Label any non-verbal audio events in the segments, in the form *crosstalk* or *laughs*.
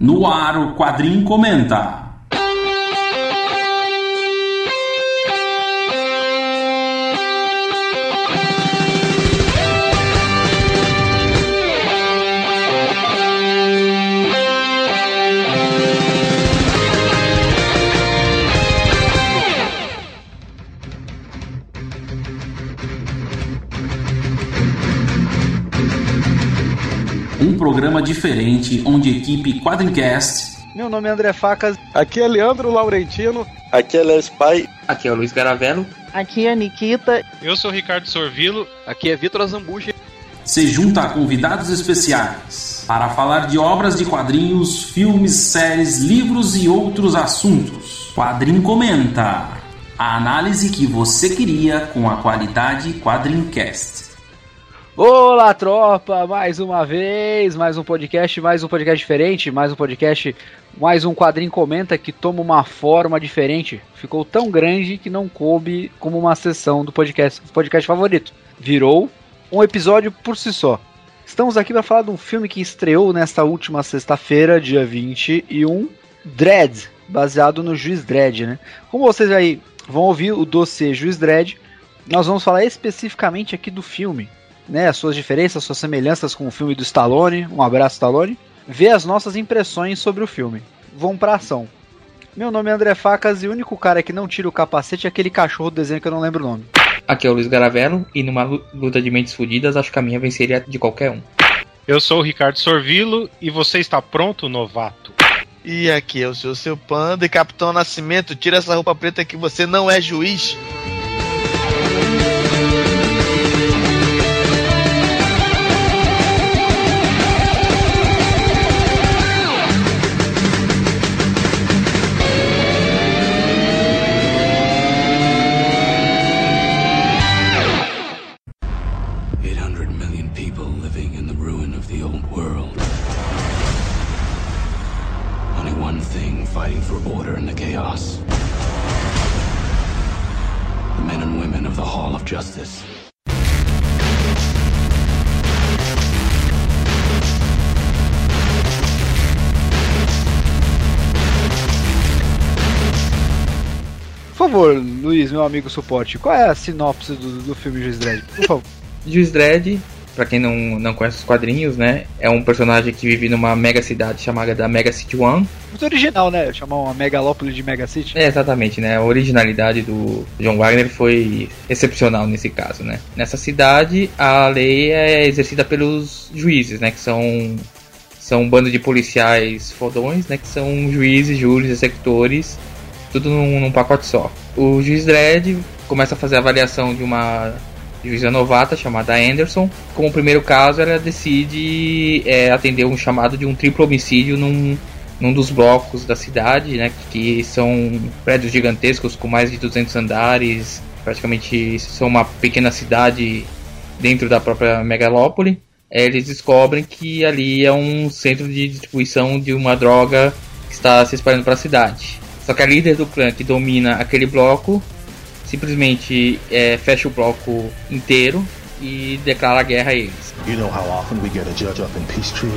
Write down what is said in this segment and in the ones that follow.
No ar, o Quadrinho Comenta. Programa diferente onde a equipe Quadrincast Meu nome é André Facas. Aqui é Leandro Laurentino. Aqui é Léo Spy. Aqui é o Luiz Garavello. Aqui é Nikita. Eu sou o Ricardo Sorvilo. Aqui é Vitor Azambuja. se junta a convidados especiais para falar de obras de quadrinhos, filmes, séries, livros e outros assuntos. Quadrinho Comenta. A análise que você queria com a qualidade Quadrincast. Olá, tropa! Mais uma vez, mais um podcast, mais um podcast diferente, mais um podcast, mais um quadrinho comenta que toma uma forma diferente. Ficou tão grande que não coube como uma sessão do podcast, podcast favorito. Virou um episódio por si só. Estamos aqui para falar de um filme que estreou nesta última sexta-feira, dia 21, Dredd, baseado no Juiz Dredd, né? Como vocês aí vão ouvir o dossiê Juiz Dredd, nós vamos falar especificamente aqui do filme, né, as suas diferenças, suas semelhanças com o filme do Stallone, um abraço Stallone, ver as nossas impressões sobre o filme. Vamos pra ação. Meu nome é André Facas e o único cara que não tira o capacete é aquele cachorro do desenho que eu não lembro o nome. Aqui é o Luiz Garavello. E numa lu- luta de mentes fodidas, acho que a minha venceria de qualquer um. Eu sou o Ricardo Sorvilo e você está pronto, novato? E aqui é o seu seu panda e Capitão Nascimento, tira essa roupa preta que você não é juiz. Meu amigo suporte, qual é a sinopse do, do filme Juiz Dredd? Por favor. Juiz Dredd, pra quem não, não conhece os quadrinhos, né? É um personagem que vive numa mega cidade chamada da Mega City One. Muito original, né? Chamar uma megalópole de Mega City. É, exatamente, né? A originalidade do John Wagner foi excepcional nesse caso, né? Nessa cidade, a lei é exercida pelos juízes, né? Que são, são um bando de policiais fodões, né? Que são juízes, júris, executores, tudo num, num pacote só. O juiz Dredd começa a fazer a avaliação de uma juíza novata chamada Anderson. Como primeiro caso, ela decide é, atender um chamado de um triplo homicídio num, num dos blocos da cidade, né, que são prédios gigantescos com mais de 200 andares, praticamente são uma pequena cidade dentro da própria megalópole. É, Eles descobrem que ali é um centro de distribuição de uma droga que está se espalhando para a cidade. Só que a líder do clã que domina aquele bloco simplesmente é, fecha o bloco inteiro e declara guerra a eles. You know how often we get a judge up in peace trees?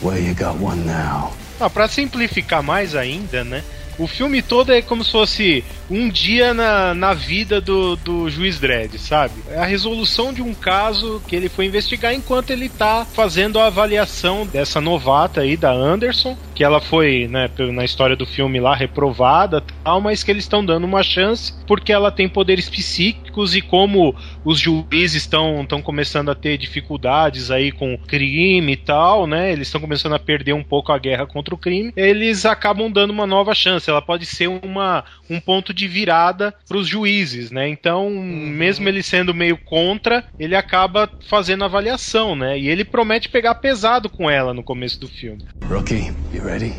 Well, you got one now. Ah, pra simplificar mais ainda, né? O filme todo é como se fosse um dia na, na vida do, do juiz Dredd, sabe? É a resolução de um caso que ele foi investigar enquanto ele tá fazendo a avaliação dessa novata aí, da Anderson, que ela foi, né, na história do filme lá, reprovada tal, mas que eles estão dando uma chance porque ela tem poderes psíquicos e como os juízes estão estão começando a ter dificuldades aí com crime e tal, né? Eles estão começando a perder um pouco a guerra contra o crime. Eles acabam dando uma nova chance. Ela pode ser uma, um ponto de virada para os juízes, né? Então, mesmo ele sendo meio contra, ele acaba fazendo avaliação, né? E ele promete pegar pesado com ela no começo do filme. Rookie, you ready?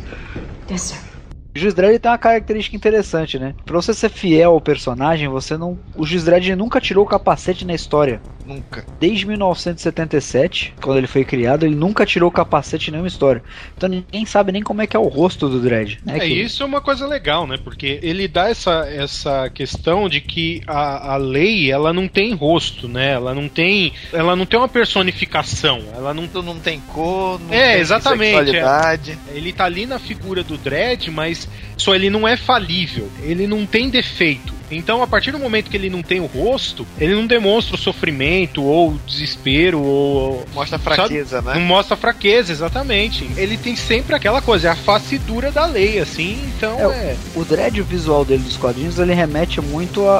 Yes, sir. O Juiz Dredd tem uma característica interessante, né? Pra você ser fiel ao personagem, você não. O Juiz Dredd nunca tirou o capacete na história. Nunca. Desde 1977, quando ele foi criado, ele nunca tirou o capacete em nenhuma história. Então ninguém sabe nem como é que é o rosto do Dredd. Né? É, que- isso é uma coisa legal, né? Porque ele dá essa, essa questão de que a, a lei, ela não tem rosto, né? Ela não tem, ela não tem uma personificação, ela não Tu não tem cor, não É, tem exatamente, sexualidade. Ele tá ali na figura do Dredd, mas só ele não é falível. Ele não tem defeito. Então, a partir do momento que ele não tem o rosto, ele não demonstra o sofrimento ou o desespero ou Mostra fraqueza, não né? mostra fraqueza, exatamente. Ele tem sempre aquela coisa, é a face dura da lei, assim. Então, É, é. O Dredd, o visual dele dos quadrinhos, ele remete muito a,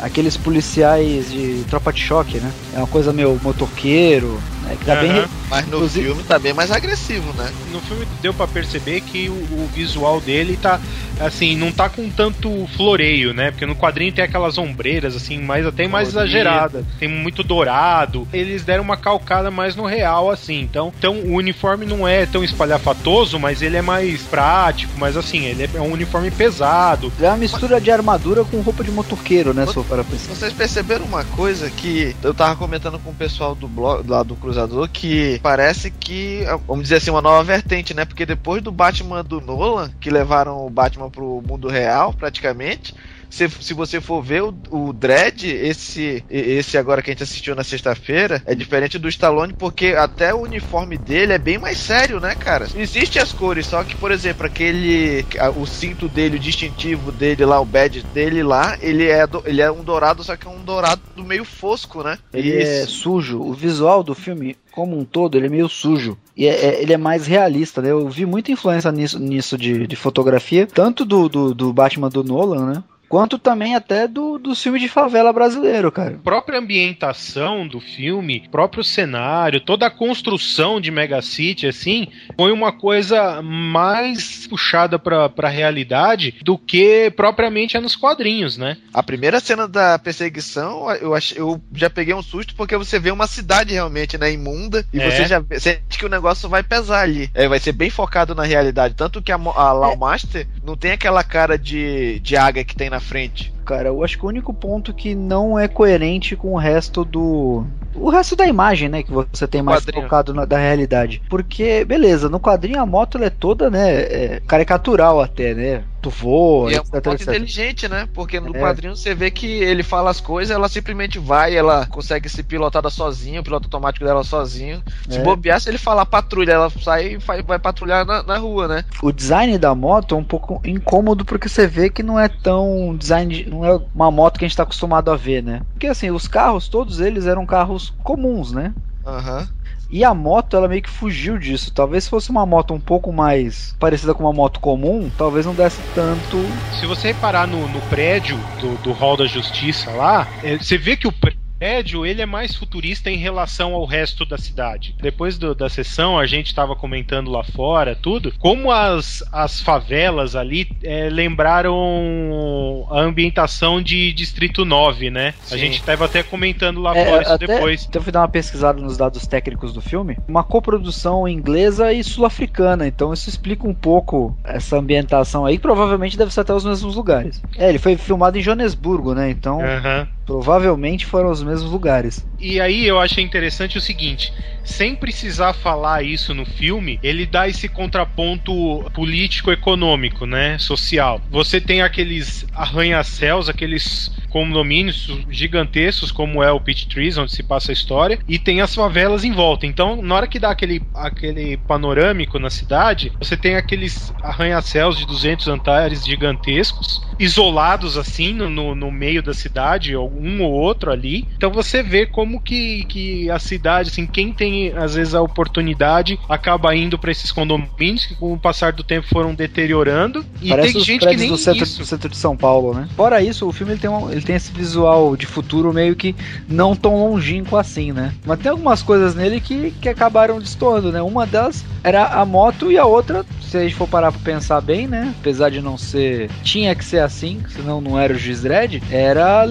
a aqueles policiais de tropa de choque, né? É uma coisa meio motoqueiro, né? Tá bem. Aham. re- Mas no Inclusive- filme tá bem mais agressivo, né? No filme deu pra perceber que o, o visual dele tá assim, não tá com tanto floreio, né? Porque no quadrinho tem aquelas ombreiras assim, mais até mais Colorido. exageradas. Tem muito dourado. Eles deram uma calcada mais no real assim. Então, então o uniforme não é tão espalhafatoso, mas ele é mais prático, mas assim, ele é um uniforme pesado. É uma mistura de armadura com roupa de motoqueiro, né? Se for para pensar. Vocês perceberam uma coisa que eu tava comentando com o pessoal do blog lá do Cruzador que parece que, vamos dizer assim, uma nova vertente, né? Porque depois do Batman do Nolan, que levaram o Batman pro mundo real, praticamente. Se, se você for ver o, o Dredd, esse, esse agora que a gente assistiu na sexta-feira, é diferente do Stallone, porque até o uniforme dele é bem mais sério, né, cara? Existem as cores, só que, por exemplo, aquele. O cinto dele, o distintivo dele lá, o badge dele lá, ele é, do- ele é um dourado, só que é um dourado meio fosco, né? Ele é sujo. O visual do filme, como um todo, ele é meio sujo. E é- é- ele é mais realista, né? Eu vi muita influência nisso, nisso de, de fotografia, tanto do, do, do Batman do Nolan, né? Quanto também até do, do filme de favela brasileiro, cara. própria ambientação do filme, próprio cenário, toda a construção de Mega City, assim, foi uma coisa mais puxada pra, pra realidade do que propriamente é nos quadrinhos, né? A primeira cena da perseguição, eu, ach, eu já peguei um susto porque você vê uma cidade realmente, né, imunda, e É. você já vê- sente que o negócio vai pesar ali. É, vai ser bem focado na realidade. Tanto que a, a Lawmaster não tem aquela cara de, de águia que tem na frente. Cara, eu acho que o único ponto que não é coerente com o resto do. O resto da imagem, né? Que você tem mais Quadrinho. focado na, da realidade. Porque, beleza, no quadrinho a moto ela é toda, né? é, caricatural até, né? Tu voa, E é etc, uma moto etc. inteligente, né? Porque no É. quadrinho você vê que ele fala as coisas, ela simplesmente vai, ela consegue se pilotar sozinha, o piloto automático dela sozinho. Se É. bobear, se ele falar patrulha, ela sai e vai, vai patrulhar na, na rua, né? O design da moto é um pouco incômodo porque você vê que não é tão design, de- não é uma moto que a gente tá acostumado a ver, né? Porque assim, os carros, todos eles eram carros comuns, né? Aham. E a moto, ela meio que fugiu disso. Talvez se fosse uma moto um pouco mais parecida com uma moto comum, talvez não desse tanto. Se você reparar no, no prédio do, do Hall da Justiça lá, é, você vê que o prédio ele é mais futurista em relação ao resto da cidade. Depois do- da sessão, a gente estava comentando lá fora, tudo, como as, as favelas ali é, lembraram a ambientação de Distrito 9, né? A Sim. gente estava até comentando lá É, fora isso até, depois. até fui dar uma pesquisada nos dados técnicos do filme. Uma coprodução inglesa e sul-africana. Então isso explica um pouco essa ambientação aí. que Provavelmente deve ser até os mesmos lugares. É, ele foi filmado em Joanesburgo, né? Então Aham. Provavelmente foram os mesmos lugares. E aí eu achei interessante o seguinte: sem precisar falar isso no filme, ele dá esse contraponto político-econômico, né? Social. Você tem aqueles arranha-céus, aqueles condomínios gigantescos, como é o Pit Trees, onde se passa a história, e tem as favelas em volta. Então, na hora que dá aquele, aquele panorâmico na cidade, você tem aqueles arranha-céus de 200 andares gigantescos, isolados assim no, no, meio da cidade, um ou outro ali. Então você vê como que, que a cidade, assim, quem tem às vezes a oportunidade acaba indo para esses condomínios que com o passar do tempo foram deteriorando. E Parece tem os gente que nem do centro, isso. do centro de São Paulo, né? Fora isso, o filme ele tem, um- ele tem esse visual de futuro meio que não tão longínquo assim, né? Mas tem algumas coisas nele que, que acabaram destoando, né? Uma delas era a moto e a outra, se a gente for parar pra pensar bem, né? Apesar de não ser. Tinha que ser assim, senão não era o juiz Dredd, era a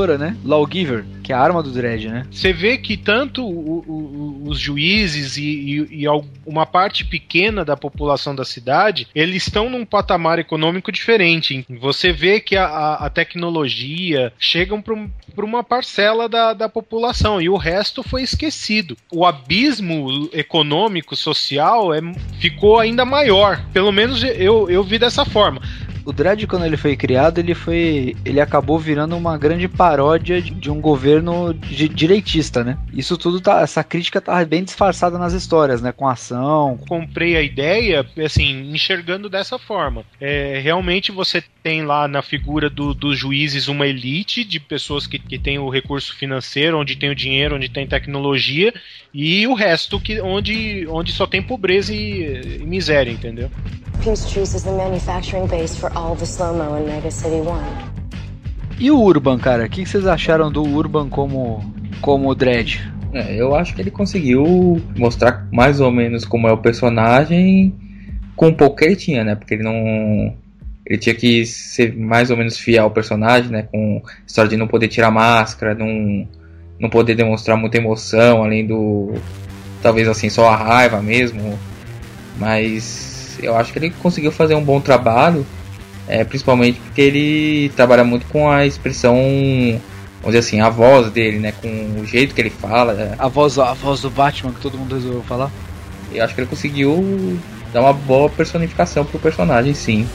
legisladora, né? Lawgiver. Que é a arma do Dredd, né? Você vê que tanto o- o- os juízes e, e- e uma parte pequena da população da cidade, eles estão num patamar econômico diferente. Você vê que a, a- tecnologia chegam para uma parcela da, da população e o resto foi esquecido. O abismo econômico, social, é, ficou ainda maior. Pelo menos eu, eu vi dessa forma. O Dredd, quando ele foi criado, ele foi. ele acabou virando uma grande paródia de, de um governo di- direitista, né? Isso tudo tá. Essa crítica tá bem disfarçada nas histórias, né? Com ação. comprei a ideia, assim, enxergando dessa forma. É, realmente você tem lá na figura do- dos juízes uma elite de pessoas que, que têm o recurso financeiro, onde tem o dinheiro, onde tem tecnologia, e o resto que, onde, onde só tem pobreza e, e miséria, entendeu? Peachtree is the manufacturing base for all the slow-mo in Mega City 1. E o Urban, cara? O que, que vocês acharam do Urban como. como Dredd? É, eu acho que ele conseguiu mostrar mais ou menos como é o personagem com o pouco que ele tinha, né? Porque ele não. Ele tinha que ser mais ou menos fiel ao personagem, né? Com a história de não poder tirar máscara, não, não poder demonstrar muita emoção, além do. Talvez assim, só a raiva mesmo. Mas eu acho que ele conseguiu fazer um bom trabalho, é, principalmente porque ele trabalha muito com a expressão vamos dizer assim, a voz dele, né? Com o jeito que ele fala. é. A voz, a voz do Batman que todo mundo resolveu falar? Eu acho que ele conseguiu dar uma boa personificação pro personagem, sim.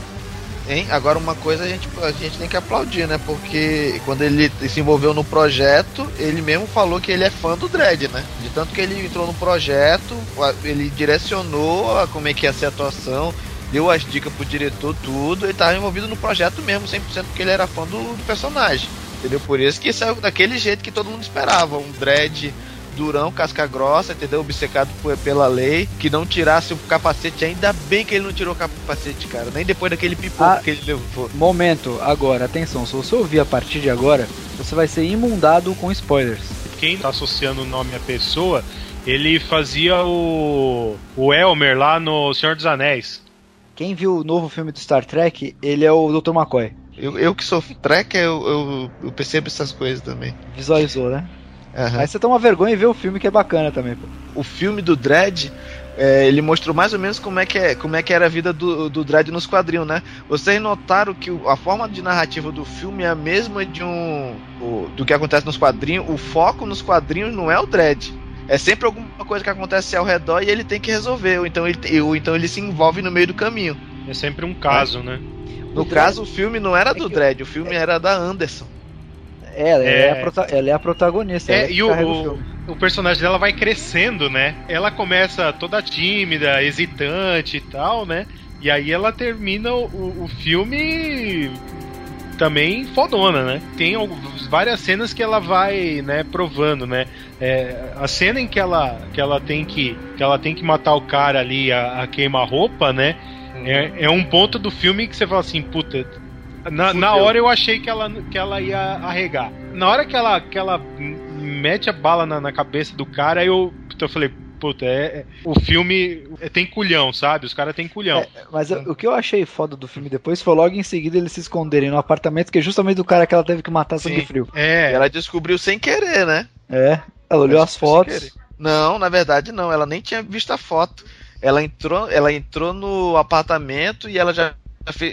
Hein? Agora uma coisa a gente, a gente tem que aplaudir, né? Porque quando ele se envolveu no projeto, ele mesmo falou que ele é fã do Dredd, né? De tanto que ele entrou no projeto, ele direcionou a como é que ia ser a atuação, deu as dicas pro diretor, tudo, ele tava envolvido no projeto mesmo, 100% porque ele era fã do, do personagem. Entendeu? Por isso que saiu daquele jeito que todo mundo esperava, um Dredd durão, casca grossa, entendeu? Obcecado por- pela lei, que não tirasse o capacete, ainda bem que ele não tirou o capacete, cara, nem depois daquele pipoco Ah. que ele levou. Momento, agora, atenção, se você ouvir a partir de agora, você vai ser imundado com spoilers. Quem tá associando o nome à pessoa, ele fazia o, o Elmer lá no Senhor dos Anéis. Quem viu o novo filme do Star Trek, ele é o Dr. McCoy. Eu, eu que sou tracker, eu, eu, eu percebo essas coisas também. Visualizou, né? Aham. Aí você toma vergonha e vê o filme que é bacana também, pô. O filme do Dredd, é, ele mostrou mais ou menos como é que, é, como é que era a vida do, do Dredd nos quadrinhos, né? Vocês notaram que a forma de narrativa do filme é a mesma de um do que acontece nos quadrinhos. O foco nos quadrinhos não é o Dredd. É sempre alguma coisa que acontece ao redor e ele tem que resolver. Ou então ele, ou então ele se envolve no meio do caminho. É sempre um caso, né? No O caso, o filme não era do que- Dredd, o filme era da Anderson. É, ela é, É. a, prota- ela é a protagonista. É, que e o, o, o personagem dela vai crescendo, né? Ela começa toda tímida, hesitante e tal, né? E aí ela termina o, o filme também fodona, né? Tem várias cenas que ela vai, né, provando, né? É, a cena em que ela, que ela tem que que ela tem que matar o cara ali a, a queima-roupa, né? É, é um ponto do filme que você fala assim, puta. Na, na hora eu achei que ela, que ela ia arregar. Na hora que ela, que ela mete a bala na, na cabeça do cara, eu, eu falei, puta, é, é- o filme é- tem culhão, sabe? Os caras têm culhão. É, mas eu- o que eu achei foda do filme depois foi logo em seguida eles se esconderem no apartamento, que é justamente do cara que ela teve que matar sangue Sim. frio. É, Ela descobriu sem querer, né? É, ela olhou as fotos. querer. Não, na verdade não. Ela nem tinha visto a foto. Ela entrou, ela entrou no apartamento e ela já,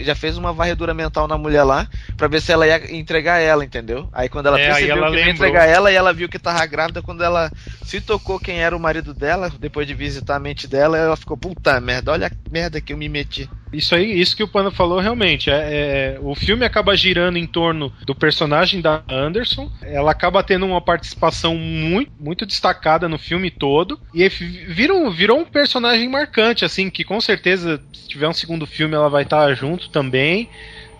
já fez uma varredura mental na mulher lá pra ver se ela ia entregar ela, entendeu? Aí quando ela É, percebeu ela que ia lembrou. entregar ela e ela viu que tava grávida, quando ela se tocou quem era o marido dela, depois de visitar a mente dela, ela ficou, puta merda, olha a merda que eu me meti. Isso aí, isso que o Pano falou realmente. É, é- o filme acaba girando em torno do personagem da Anderson. Ela acaba tendo uma participação muito, muito destacada no filme todo. E virou, virou um personagem marcante, assim, que com certeza, se tiver um segundo filme, ela vai estar junto também.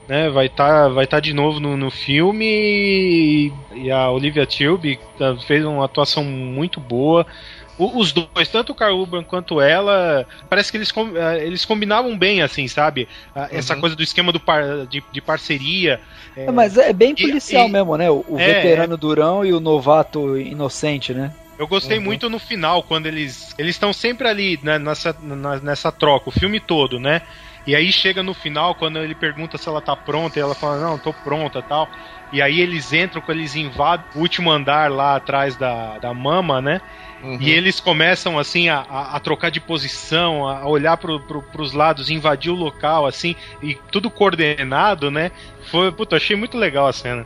Né, vai estar vai tá de novo no, no filme e, e a Olivia Tilby tá- fez uma atuação muito boa. O- os dois, tanto o Carl Urban quanto ela, parece que eles, com- eh, eles combinavam bem, assim, sabe? Ah, Essa Uhum. coisa do esquema do par- de, de parceria. eh, É, mas é bem policial e- mesmo, né? O, o É, veterano durão e o novato inocente, né? Eu gostei Uhum. muito no final, quando eles. Eles estão sempre ali né, nessa, na- nessa troca, o filme todo, né? E aí chega no final, quando ele pergunta se ela tá pronta, e ela fala, não, tô pronta tal. E aí eles entram, quando eles invadem o último andar lá atrás da, da mama, né? Uhum. E eles começam assim a, a- a trocar de posição, a olhar pro, pro, pros lados, invadir o local, assim, e tudo coordenado, né? Foi, puta, achei muito legal a cena.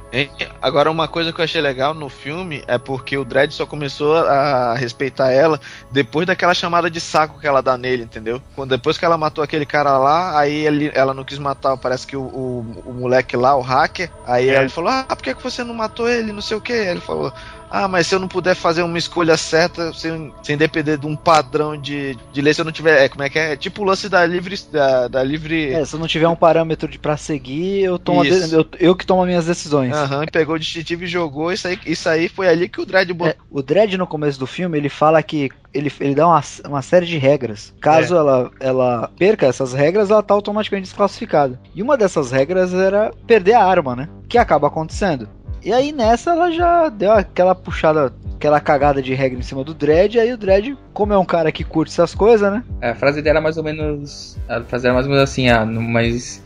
Agora, uma coisa que eu achei legal no filme é porque o Dredd só começou a respeitar ela depois daquela chamada de saco que ela dá nele, entendeu? Quando, depois que ela matou aquele cara lá, aí ele- ela não quis matar, parece que o, o, o moleque lá, o hacker, aí É. ele falou: Ah, por que, que você não matou ele? Não sei o que. Ele falou. Ah, mas se eu não puder fazer uma escolha certa, sem, sem depender de um padrão de, de lei, se eu não tiver. É, como é que é? É tipo o lance da livre. Da, da livre. É, se eu não tiver um parâmetro de pra seguir, eu tomo de- eu, eu que tomo as minhas decisões. Aham, pegou o distintivo e jogou. Isso aí, isso aí foi ali que o Dredd botou. É, o Dredd no começo do filme, ele fala que ele, ele dá uma, uma série de regras. Caso É. ela, ela perca essas regras, ela tá automaticamente desclassificada. E uma dessas regras era perder a arma, né? Que acaba acontecendo. E aí nessa ela já deu aquela puxada, aquela cagada de regra em cima do Dredd. E aí o Dredd, como é um cara que curte essas coisas, né? A frase dela é mais ou menos. A frase dela é mais ou menos assim, ah, não- mas.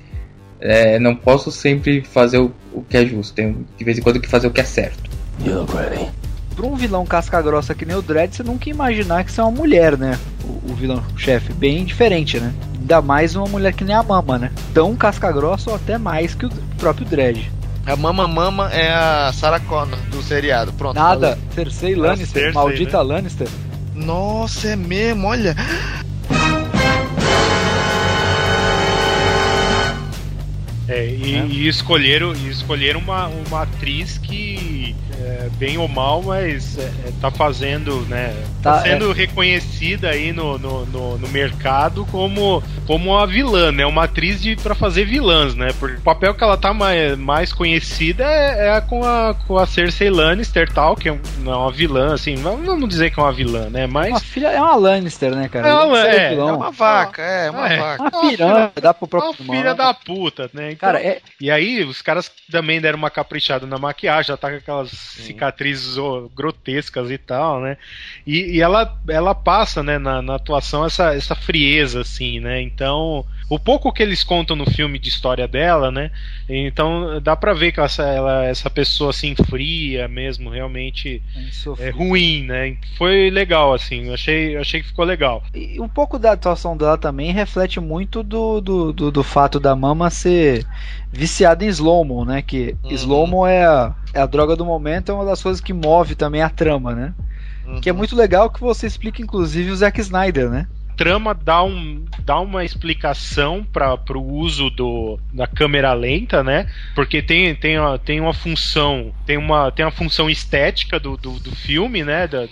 é, não posso sempre fazer o, o que é justo. Tenho de vez em quando que fazer o que é certo. You look ready. Pra um vilão casca-grossa que nem o Dredd, você nunca ia imaginar que isso é uma mulher, né? O, o vilão-chefe. Bem diferente, né? Ainda mais uma mulher que nem a Mama, né? Tão casca-grossa ou até mais que o próprio Dredd. A Mama Mama é a Sarah Connor do seriado. Pronto. Nada, Cersei Lannister, Cersei, maldita Lannister. falei. Nossa, é mesmo, olha. É, e, e escolheram, e escolheram uma, uma atriz que, é, bem ou mal, mas é, é, tá fazendo, né? Tá, Tá, sendo reconhecida aí no, no, no, no mercado como, como uma vilã, né? Uma atriz pra fazer vilãs, né? Porque o papel que ela tá mais, mais conhecida é, é a com, a, com a Cersei Lannister tal, que é um- é uma vilã, assim, não vamos dizer que é uma vilã, né? Mas. Uma filha é uma Lannister, né, cara? É uma- é. É uma vaca, é, uma É. vaca. Uma piranha, dá pro Uma próprio filha nome. da puta, né? Então, Cara, é, E aí, os caras também deram uma caprichada na maquiagem, já tá com aquelas cicatrizes ó, grotescas e tal, né? E, e ela, ela passa, né, na, na atuação essa, essa frieza, assim, né? Então, o pouco que eles contam no filme de história dela, né? Então, dá pra ver que essa, ela, essa pessoa, assim, fria mesmo, realmente é ruim, né? Foi legal, assim, achei, achei que ficou legal. E um pouco da atuação dela também reflete muito do, do, do, do fato da Mama ser viciada em slow-mo, né? Que Uhum. slow-mo é a, é a droga do momento, é uma das coisas que move também a trama, né? Que é Uhum. muito legal que você explica, inclusive, o Zack Snyder, né? Trama dá, um, dá uma explicação para o uso do, da câmera lenta, né? Porque tem, tem, uma, tem uma função, tem uma, tem uma função estética do, do, do filme, né? Da,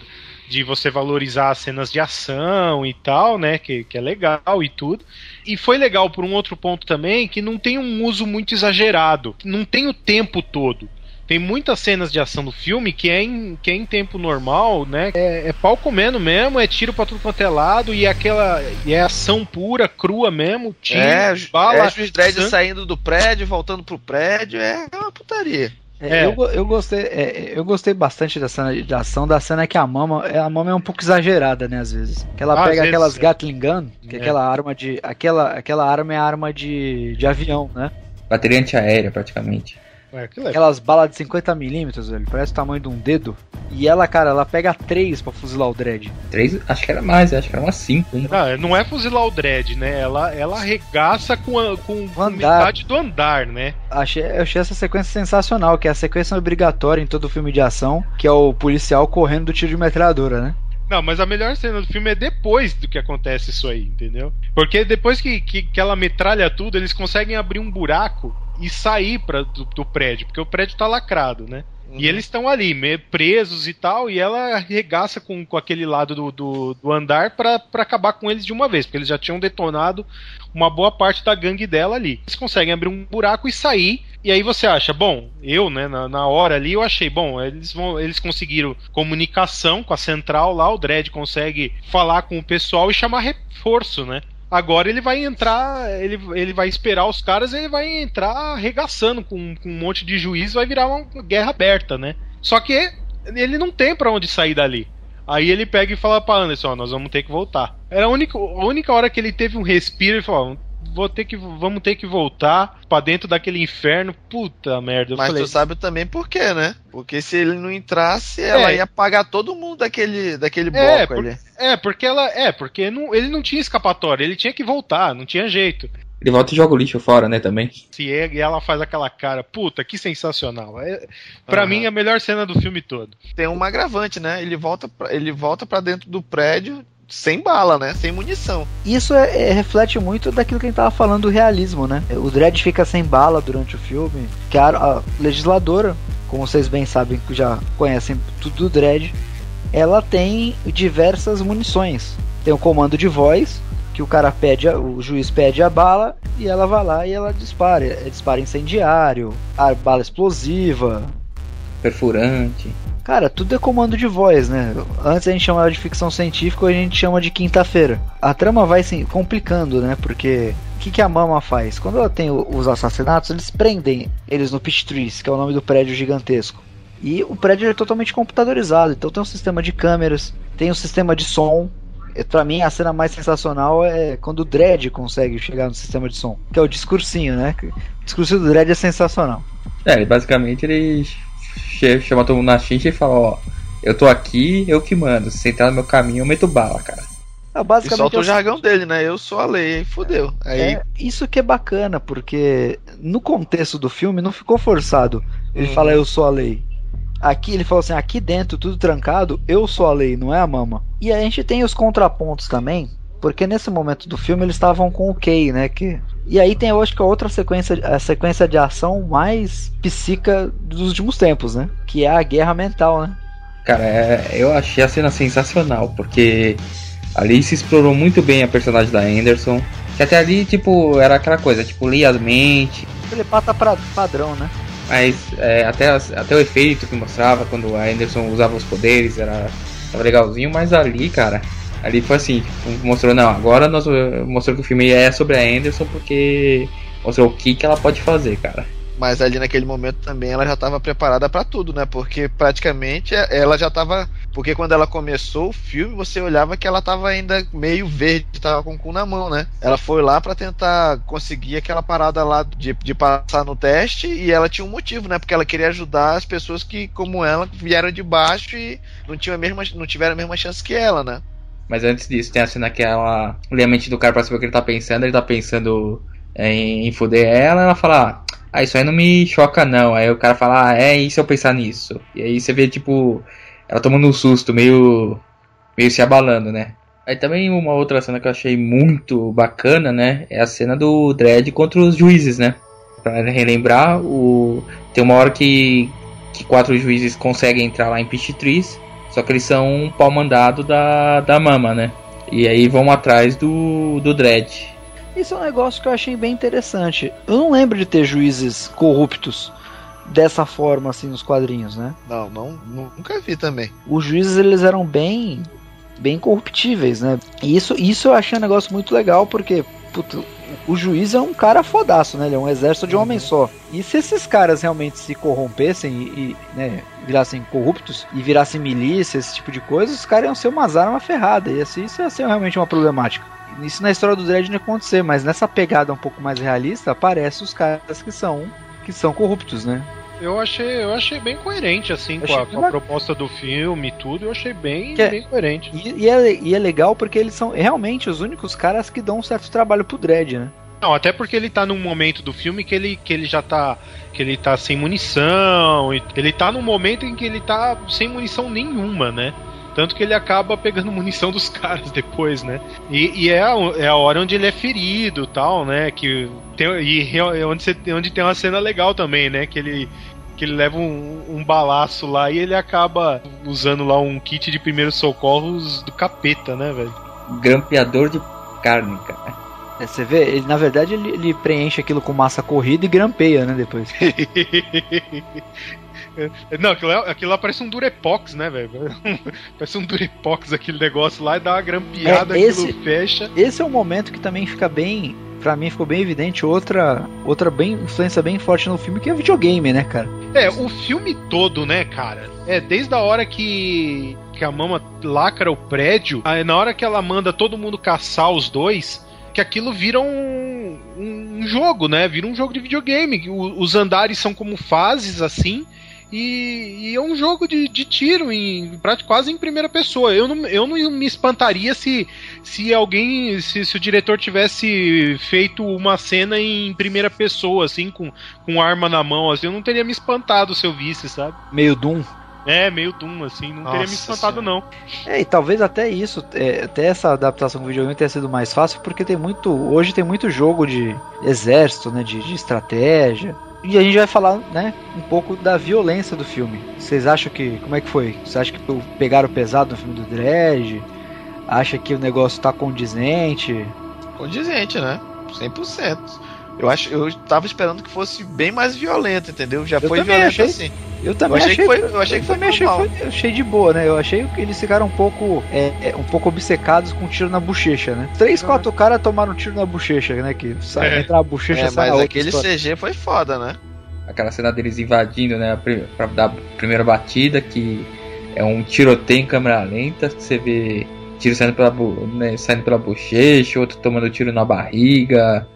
de você valorizar as cenas de ação e tal, né? Que, que é legal e tudo. E foi legal por um outro ponto também, que não tem um uso muito exagerado. Não tem o tempo todo. Tem muitas cenas de ação do filme que é em, que é em tempo normal, né? É, é pau comendo mesmo, é tiro pra tudo quanto é lado, e aquela. E é ação pura, crua mesmo, tiro, É, bala. é juiz Dredd saindo do prédio, voltando pro prédio, é uma putaria. É, É. Eu, eu, gostei, é, eu gostei bastante da cena de ação, da cena que a Mama, é, a Mama é um pouco exagerada, né, às vezes. Que ela Às pega vezes, aquelas é. Gatling Gun, que é É. aquela arma de. Aquela, aquela arma é arma de, de avião, né? Bateria antiaérea, praticamente. É, aquilo é- Aquelas balas de 50mm, velho, parece o tamanho de um dedo. E ela, cara, ela pega três pra fuzilar o Dredd. Três, acho que era mais, acho que era umas cinco. hein? Não, não é fuzilar o dread, né? Ela, ela arregaça com, a, com, com andar. metade do andar, né? Achei, eu achei essa sequência sensacional, que é a sequência obrigatória em todo filme de ação, que é o policial correndo do tiro de metralhadora, né? Não, mas a melhor cena do filme é depois do que acontece isso aí, entendeu? Porque depois que, que, que ela metralha tudo, eles conseguem abrir um buraco e sair pra, do, do prédio, porque o prédio tá lacrado, né? E eles estão ali, presos e tal, e ela arregaça com, com aquele lado do, do, do andar pra acabar com eles de uma vez, porque eles já tinham detonado uma boa parte da gangue dela ali. Eles conseguem abrir um buraco e sair, e aí você acha, bom, eu, né, na, na hora ali, eu achei, bom, eles vão, eles conseguiram comunicação com a central lá, o Dredd consegue falar com o pessoal e chamar reforço, né? Agora ele vai entrar, ele, ele vai esperar os caras ele vai entrar arregaçando com, com um monte de juiz, vai virar uma guerra aberta, né? Só que ele não tem pra onde sair dali. Aí ele pega e fala pra Anderson, ó, nós vamos ter que voltar. Era a única, a única hora que ele teve um respiro e falou, vou ter que, vamos ter que voltar pra dentro daquele inferno. Puta merda. Eu Mas falei, tu sabe também por quê, né? Porque se ele não entrasse, ela É. ia pagar todo mundo daquele, daquele É, bloco por- ali. é, porque ela. É, porque não, ele não tinha escapatória, ele tinha que voltar, não tinha jeito. Ele volta e joga o lixo fora, né, também. Se é, e ela faz aquela cara, puta, que sensacional. É, pra Aham. mim, a melhor cena do filme todo. Tem um agravante, né? Ele volta pra, ele volta para dentro do prédio sem bala, né? Sem munição. Isso é- é- reflete muito daquilo que a gente tava falando do realismo, né? O Dredd fica sem bala durante o filme, que a, a legisladora, como vocês bem sabem, que já conhecem tudo do Dredd, ela tem diversas munições. Tem o comando de voz, que o cara pede, a- o juiz pede a bala e ela vai lá e ela dispara. É disparo incendiário, a bala explosiva, Perfurante. Cara, tudo é comando de voz, né? Antes a gente chamava de ficção científica, hoje a gente chama de quinta-feira. A trama vai se complicando, né? Porque o que, que a Mama faz? Quando ela tem os assassinatos, eles prendem eles no Pitch Trees, que é o nome do prédio gigantesco. E o prédio é totalmente computadorizado, então tem um sistema de câmeras, tem um sistema de som. E Pra mim, a cena mais sensacional é quando o Dredd consegue chegar no sistema de som, que é o discursinho, né? O discursinho do Dredd é sensacional. É, basicamente ele che- chama todo mundo na xincha e fala, ó, eu tô aqui, eu que mando. Se você entrar no meu caminho, eu meto bala, cara. É, E basicamente solta é o jargão dele, né? Eu sou a lei, aí fudeu. Aí É, isso que é bacana, porque no contexto do filme não ficou forçado. Ele Uhum. fala eu sou a lei. Aqui ele falou assim, aqui dentro tudo trancado, eu sou a lei, não é a mama. E a gente tem os contrapontos também, porque nesse momento do filme eles estavam com o Kay, né, que e aí tem eu acho que a outra sequência, a sequência de ação mais psica dos últimos tempos, né? Que é a guerra mental, né? Cara, é- eu achei a cena sensacional, porque ali se explorou muito bem a personagem da Anderson. Que até ali, tipo, era aquela coisa, tipo, lia as mentes, Telepata pra, padrão, né? mas é, até, até o efeito que mostrava quando a Anderson usava os poderes era tava legalzinho, mas ali, cara, ali foi assim, tipo, mostrou, não, agora nós eh, mostrou que o filme é sobre a Anderson porque mostrou o que, que ela pode fazer, cara. Mas ali naquele momento também ela já estava preparada pra tudo, né? Porque praticamente ela já tava. Porque quando ela começou o filme, você olhava que ela tava ainda meio verde, tava com o cu na mão, né? Ela foi lá pra tentar conseguir aquela parada lá de, de passar no teste e ela tinha um motivo, né? Porque ela queria ajudar as pessoas que, como ela, vieram de baixo e não, tinham a mesma, não tiveram a mesma chance que ela, né? Mas antes disso, tem a cena que ela lê a mente do cara pra saber o que ele tá pensando. Ele tá pensando em, em foder ela. Ela fala: Ah, isso aí não me choca, não. Aí o cara fala: Ah, é, se eu pensar nisso? E aí você vê, tipo, ela tomando um susto, meio, meio se abalando, né? Aí também uma outra cena que eu achei muito bacana, né? É a cena do Dredd contra os juízes, né? Pra relembrar, o... tem uma hora que, que quatro juízes conseguem entrar lá em Pitch Trees. Só que eles são um pau mandado da, da mama, né? E aí vão atrás do, do Dredd. Isso é um negócio que eu achei bem interessante. Eu não lembro de ter juízes corruptos dessa forma assim nos quadrinhos, né? Não, não, nunca vi também. Os juízes eles eram bem bem corruptíveis, né? E isso, isso eu achei um negócio muito legal porque puto, o juiz é um cara fodaço, né? Ele é um exército de um homem só. E se esses caras realmente se corrompessem e, e, né, virassem corruptos e virassem milícia, esse tipo de coisa, os caras iam ser umas armas ferradas. E assim, isso ia ser realmente uma problemática. Isso na história do Dredd não ia acontecer, mas nessa pegada um pouco mais realista, aparece os caras que são que são corruptos, né? Eu achei, eu achei bem coerente, assim, com a, com a proposta do filme e tudo. Eu achei bem, é- bem coerente. E, e é, e é legal porque eles são realmente os únicos caras que dão um certo trabalho pro Dredd, né? Não, até porque ele tá num momento do filme que ele, que ele já tá. que ele tá sem munição. Ele tá num momento em que ele tá sem munição nenhuma, né? Tanto que ele acaba pegando munição dos *laughs* caras depois, né? E, e é, a, é a hora onde ele é ferido tal, né? Que tem, e é onde, você, onde tem uma cena legal também, né? Que ele, que ele leva um, um balaço lá e ele acaba usando lá um kit de primeiros socorros do capeta, né, velho? Grampeador de carne, cara. É, você vê, ele, na verdade ele, ele preenche aquilo com massa corrida e grampeia, né, depois. *laughs* Não, aquilo, lá- aquilo lá parece um Durepox, né, velho? *laughs* parece um Durepox aquele negócio lá e dá uma grampeada, É, esse- aquilo fecha. Esse é um momento que também fica bem pra mim ficou bem evidente outra, outra bem, influência bem forte no filme, que é videogame, né, cara? É, o filme todo, né, cara? É, desde a hora que, que a mama lacra o prédio, aí na hora que ela manda todo mundo caçar os dois, que aquilo vira um, um, um jogo, né? Vira um jogo de videogame. O, os andares são como fases, assim, e, e, é um jogo de, de tiro em quase em primeira pessoa. Eu não, eu não me espantaria se, se alguém, se, se o diretor tivesse feito uma cena em primeira pessoa, assim, com, com arma na mão, assim, eu não teria me espantado se eu visse, sabe? Meio Doom. É, meio Doom, assim, não Nossa teria me espantado, senhora. não. É, e talvez até isso, é, até essa adaptação com videogame tenha sido mais fácil, porque tem muito. Hoje tem muito jogo de exército, né? De, de estratégia. E a gente vai falar, né, um pouco da violência do filme. Vocês acham que. Como é que foi? Você acha que pegaram pesado no filme do Dredge? Acha que o negócio tá condizente? Condizente, né? 100%. Eu acho, eu tava esperando que fosse bem mais violento, entendeu? Já eu foi violento achei, assim. Eu também eu achei, achei, que foi, eu achei eu que foi achei, foi, achei de boa, né? Eu achei que eles ficaram um pouco é, é, um pouco obcecados com um tiro na bochecha, né? Três, quatro caras tomaram um tiro na bochecha, né? Que sai, é. entra a bochecha, é, sai mas aquele história. CG foi foda, né? Aquela cena deles invadindo, né? Pra dar a primeira batida, que é um tiroteio em câmera lenta, que você vê tiro saindo pela, né, saindo pela bochecha, outro tomando tiro na barriga.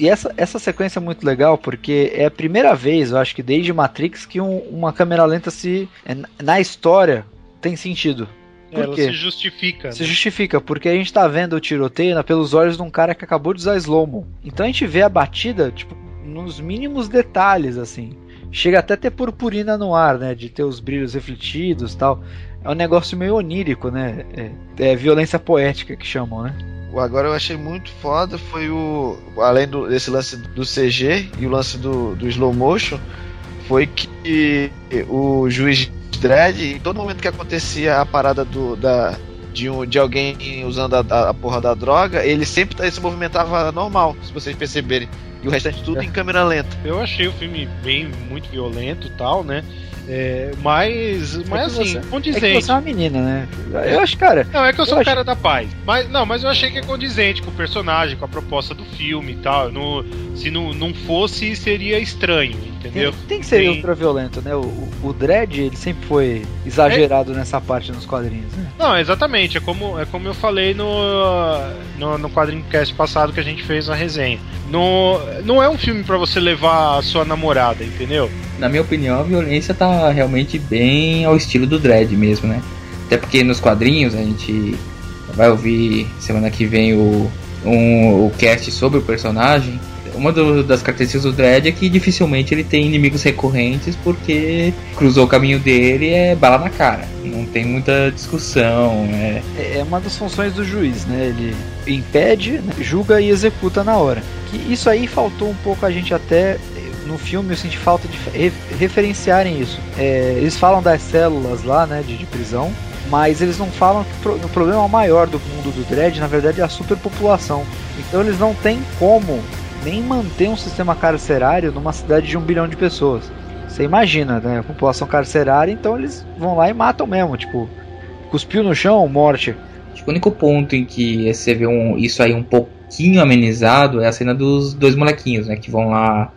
E essa, essa sequência é muito legal porque é a primeira vez, eu acho que desde Matrix, que um, uma câmera lenta se. É, na história tem sentido. Por Ela quê? se justifica. Se né? justifica, porque a gente tá vendo o tiroteio pelos olhos de um cara que acabou de usar slow-mo. Então a gente vê a batida, tipo, nos mínimos detalhes, assim. Chega até a ter purpurina no ar, né? De ter os brilhos refletidos tal. É um negócio meio onírico, né? É, é violência poética que chamam, né? Agora eu achei muito foda foi o. Além do, desse lance do CG e o lance do, do slow motion, foi que o juiz Dredd, em todo momento que acontecia a parada do, da, de, um, de alguém usando a, a porra da droga, ele sempre ele se movimentava normal, se vocês perceberem. E o restante tudo em câmera lenta. Eu achei o filme bem, muito violento e tal, né? É, mas, mas é assim, você, condizente. É que você é uma menina, né? Eu acho, cara. Não, é que eu sou o cara da paz. Mas, não, mas eu achei que é condizente com o personagem, com a proposta do filme e tal. No, se não, não fosse, seria estranho, entendeu? Tem, tem que ser tem... ultra violento, né? O, o Dredd, ele sempre foi exagerado é... nessa parte nos quadrinhos, né? Não, exatamente. É como, é como eu falei no, no, no quadrinho cast passado que a gente fez a resenha. No, não é um filme para você levar a sua namorada, entendeu? Na minha opinião, a violência tá realmente bem ao estilo do Dredd mesmo, né? Até porque nos quadrinhos a gente vai ouvir semana que vem o, um, o cast sobre o personagem. Uma do, das características do Dredd é que dificilmente ele tem inimigos recorrentes porque cruzou o caminho dele é bala na cara. Não tem muita discussão. É, é uma das funções do juiz, né? Ele impede, né? julga e executa na hora. Que isso aí faltou um pouco a gente até no filme eu senti falta de referenciarem isso. É, eles falam das células lá, né, de, de prisão, mas eles não falam que o problema maior do mundo do Dredd, na verdade, é a superpopulação. Então eles não têm como nem manter um sistema carcerário numa cidade de um bilhão de pessoas. Você imagina, né? A população carcerária, então eles vão lá e matam mesmo, tipo, cuspiu no chão, morte. O único ponto em que você vê um, isso aí um pouquinho amenizado é a cena dos dois molequinhos, né? Que vão lá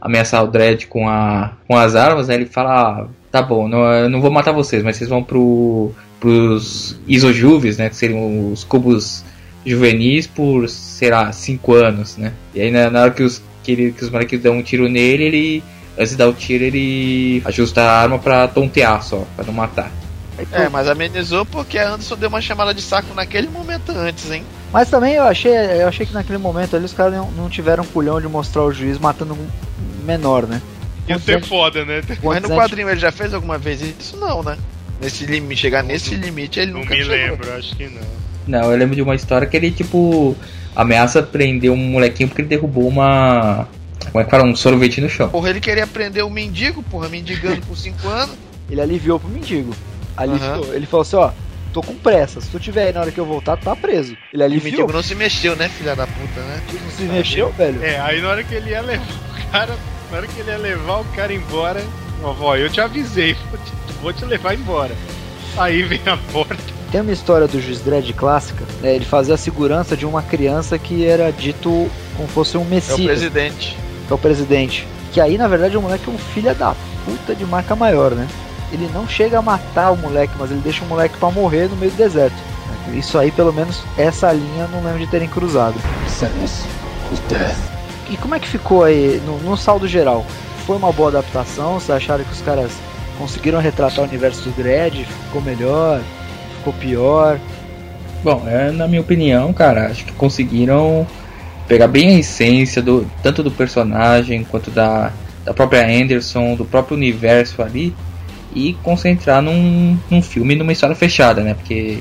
ameaçar o Dredd com, a, com as armas, né, ele fala: ah, tá bom, não, eu não vou matar vocês, mas vocês vão pro, pros isojuves, né, que seriam os cubos juvenis por, sei lá, 5 anos, né. E aí na, na hora que os, que, ele, que os moleques dão um tiro nele, ele, antes de dar o tiro, ele ajusta a arma pra tontear só, pra não matar. É, mas amenizou porque a Anderson deu uma chamada de saco naquele momento antes, hein? Mas também eu achei, eu achei que naquele momento ali os caras não, não tiveram culhão de mostrar o juiz matando um menor, né? Ia ser foda, né? Mas no quadrinho ele já fez alguma vez isso? Não, né? Nesse limite, chegar nesse limite ele nunca Não me chegou. lembro, acho que não. Não, eu lembro de uma história que ele, tipo, ameaça prender um molequinho porque ele derrubou uma. Como é que fala? Um sorvete no chão. Porra, ele queria prender o um mendigo, porra, mendigando por 5 *laughs* anos. Ele aliviou pro mendigo. Aliviou. Uhum. Ele falou assim: ó, tô com pressa. Se tu tiver aí na hora que eu voltar, tu tá preso. Ele aliviou. O mendigo não se mexeu, né, filha da puta, né? Não se mexeu, velho? É, aí na hora que ele ia levar o cara na hora que ele ia levar o cara embora, vovó, eu te avisei, vou te, vou te levar embora. Aí vem a porta. Tem uma história do Juiz Dredd clássica, né, ele fazia a segurança de uma criança que era dito como fosse um É o messias. presidente. que é o presidente. Que aí, na verdade, o moleque é um filho da puta de marca maior, né? Ele não chega a matar o moleque, mas ele deixa o moleque pra morrer no meio do deserto. Isso aí, pelo menos, essa linha eu não lembro de terem cruzado. Sentence is death. E como é que ficou aí, no, no saldo geral? Foi uma boa adaptação? Vocês acharam que os caras conseguiram retratar o universo do Dredd? Ficou melhor? Ficou pior? Bom, é, na minha opinião, cara, acho que conseguiram pegar bem a essência do tanto do personagem quanto da, da própria Anderson, do próprio universo ali e concentrar num, num filme, numa história fechada, né? Porque